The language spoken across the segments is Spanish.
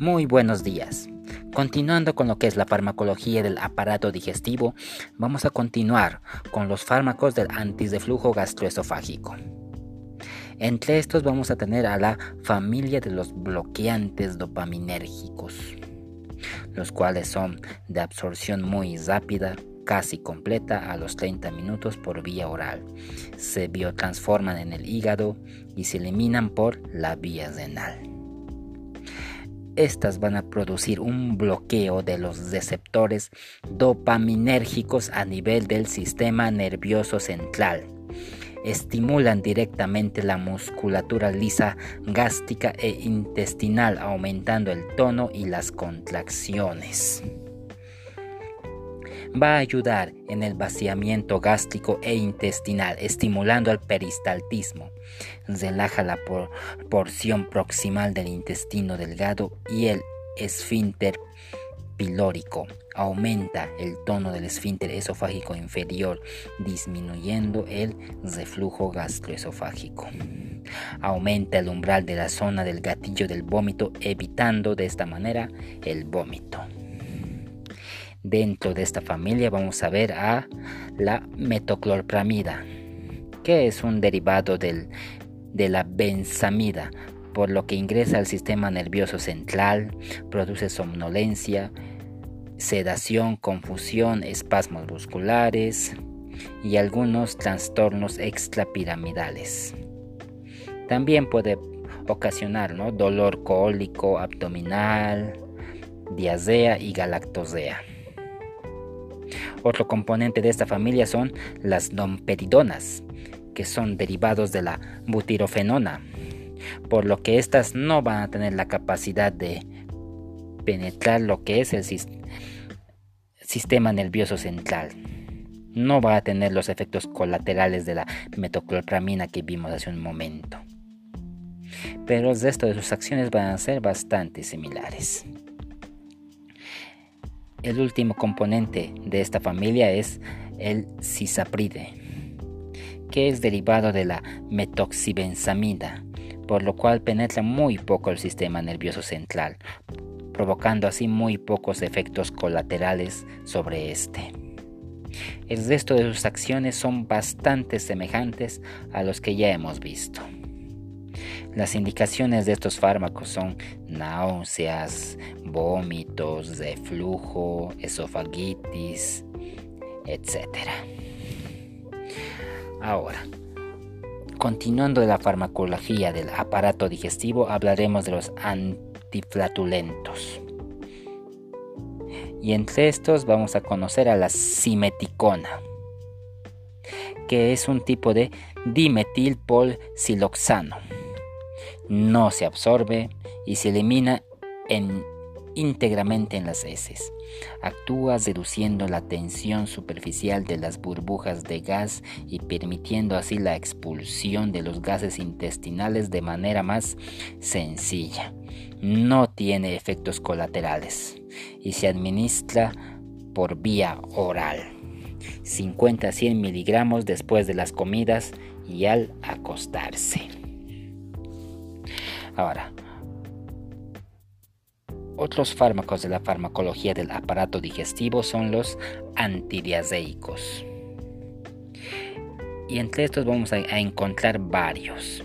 Muy buenos días. Continuando con lo que es la farmacología del aparato digestivo, vamos a continuar con los fármacos del antisdeflujo gastroesofágico. Entre estos vamos a tener a la familia de los bloqueantes dopaminérgicos, los cuales son de absorción muy rápida, casi completa a los 30 minutos por vía oral. Se biotransforman en el hígado y se eliminan por la vía renal. Estas van a producir un bloqueo de los receptores dopaminérgicos a nivel del sistema nervioso central. Estimulan directamente la musculatura lisa gástrica e intestinal, aumentando el tono y las contracciones va a ayudar en el vaciamiento gástrico e intestinal, estimulando el peristaltismo. Relaja la porción proximal del intestino delgado y el esfínter pilórico. Aumenta el tono del esfínter esofágico inferior, disminuyendo el reflujo gastroesofágico. Aumenta el umbral de la zona del gatillo del vómito, evitando de esta manera el vómito. Dentro de esta familia vamos a ver a la metoclorpramida, que es un derivado de la benzamida, por lo que ingresa al sistema nervioso central, produce somnolencia, sedación, confusión, espasmos musculares y algunos trastornos extrapiramidales. También puede ocasionar dolor cólico, abdominal, diarrea y galactosea. Otro componente de esta familia son las domperidonas, que son derivados de la butirofenona, por lo que estas no van a tener la capacidad de penetrar lo que es el sistema nervioso central. No va a tener los efectos colaterales de la metoclopramina que vimos hace un momento. Pero el resto de sus acciones van a ser bastante similares. El último componente de esta familia es el cisapride, que es derivado de la metoxibenzamida, por lo cual penetra muy poco el sistema nervioso central, provocando así muy pocos efectos colaterales sobre este. El resto de sus acciones son bastante semejantes a los que ya hemos visto. Las indicaciones de estos fármacos son náuseas, vómitos, reflujo, esofagitis, etc. Ahora, continuando la farmacología del aparato digestivo, hablaremos de los antiflatulentos. Y entre estos vamos a conocer a la simeticona, que es un tipo de dimetilpolsiloxano no se absorbe y se elimina íntegramente en las heces. Actúa reduciendo la tensión superficial de las burbujas de gas y permitiendo así la expulsión de los gases intestinales de manera más sencilla. No tiene efectos colaterales y se administra por vía oral. 50 a 100 miligramos después de las comidas y al acostarse. Ahora, otros fármacos de la farmacología del aparato digestivo son los antidiazeicos. Y entre estos vamos a, encontrar varios.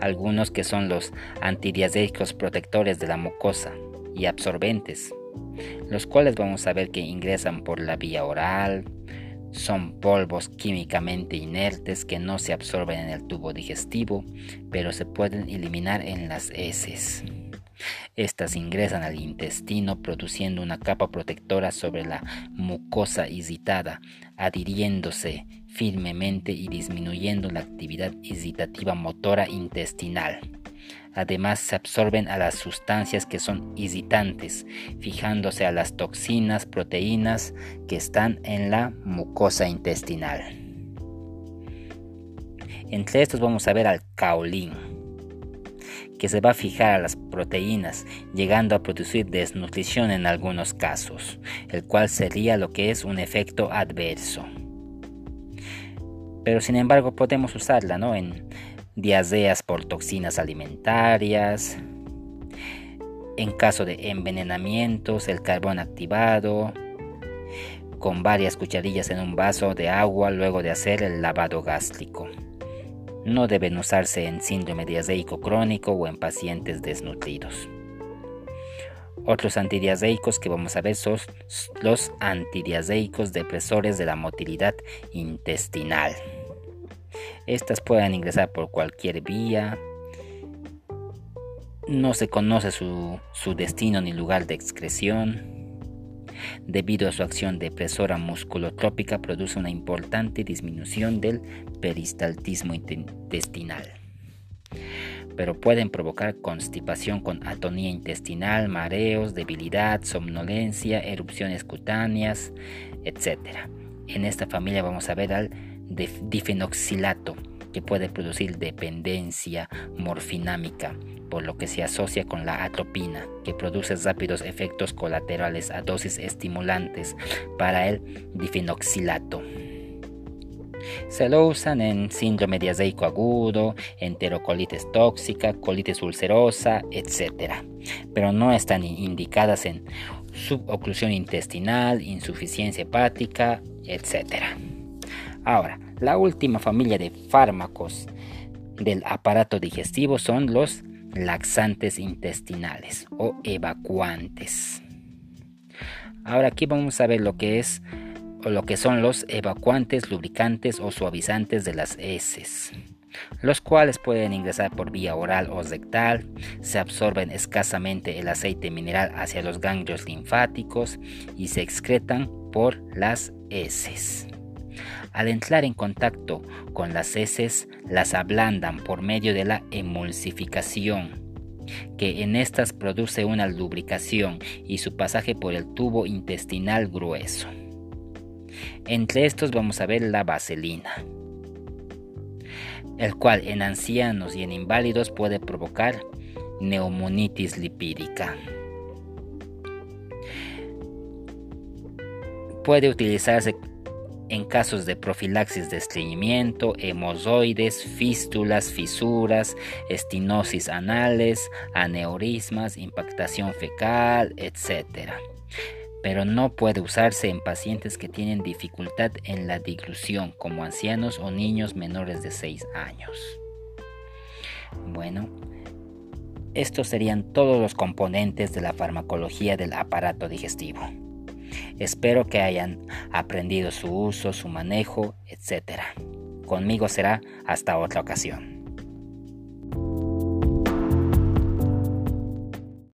Algunos que son los antidiazeicos protectores de la mucosa y absorbentes, los cuales vamos a ver que ingresan por la vía oral, son polvos químicamente inertes que no se absorben en el tubo digestivo, pero se pueden eliminar en las heces. Estas ingresan al intestino produciendo una capa protectora sobre la mucosa irritada, adhiriéndose firmemente y disminuyendo la actividad irritativa motora intestinal. Además se absorben a las sustancias que son irritantes, fijándose a las toxinas, proteínas que están en la mucosa intestinal. Entre estos vamos a ver al caolín, que se va a fijar a las proteínas, llegando a producir desnutrición en algunos casos, el cual sería lo que es un efecto adverso. Pero sin embargo podemos usarla ¿no? en diarreas por toxinas alimentarias, en caso de envenenamientos, el carbón activado, con varias cucharillas en un vaso de agua luego de hacer el lavado gástrico. No deben usarse en síndrome diazeico crónico o en pacientes desnutridos. Otros antidiazeicos que vamos a ver son los antidiazeicos depresores de la motilidad intestinal. Estas pueden ingresar por cualquier vía. No se conoce su, su destino ni lugar de excreción. Debido a su acción depresora musculotrópica produce una importante disminución del peristaltismo intestinal pero pueden provocar constipación con atonía intestinal, mareos, debilidad, somnolencia, erupciones cutáneas, etc. En esta familia vamos a ver al difenoxilato, que puede producir dependencia morfinámica, por lo que se asocia con la atropina, que produce rápidos efectos colaterales a dosis estimulantes para el difenoxilato. Se lo usan en síndrome diazeico agudo, enterocolitis tóxica, colitis ulcerosa, etc. Pero no están indicadas en suboclusión intestinal, insuficiencia hepática, etc. Ahora, la última familia de fármacos del aparato digestivo son los laxantes intestinales o evacuantes. Ahora aquí vamos a ver lo que es o lo que son los evacuantes, lubricantes o suavizantes de las heces, los cuales pueden ingresar por vía oral o rectal, se absorben escasamente el aceite mineral hacia los ganglios linfáticos y se excretan por las heces. Al entrar en contacto con las heces, las ablandan por medio de la emulsificación, que en estas produce una lubricación y su pasaje por el tubo intestinal grueso. Entre estos vamos a ver la vaselina, el cual en ancianos y en inválidos puede provocar neumonitis lipídica. Puede utilizarse en casos de profilaxis de estreñimiento, hemozoides, fístulas, fisuras, estinosis anales, aneurismas, impactación fecal, etc pero no puede usarse en pacientes que tienen dificultad en la diglución, como ancianos o niños menores de 6 años. Bueno, estos serían todos los componentes de la farmacología del aparato digestivo. Espero que hayan aprendido su uso, su manejo, etc. Conmigo será hasta otra ocasión.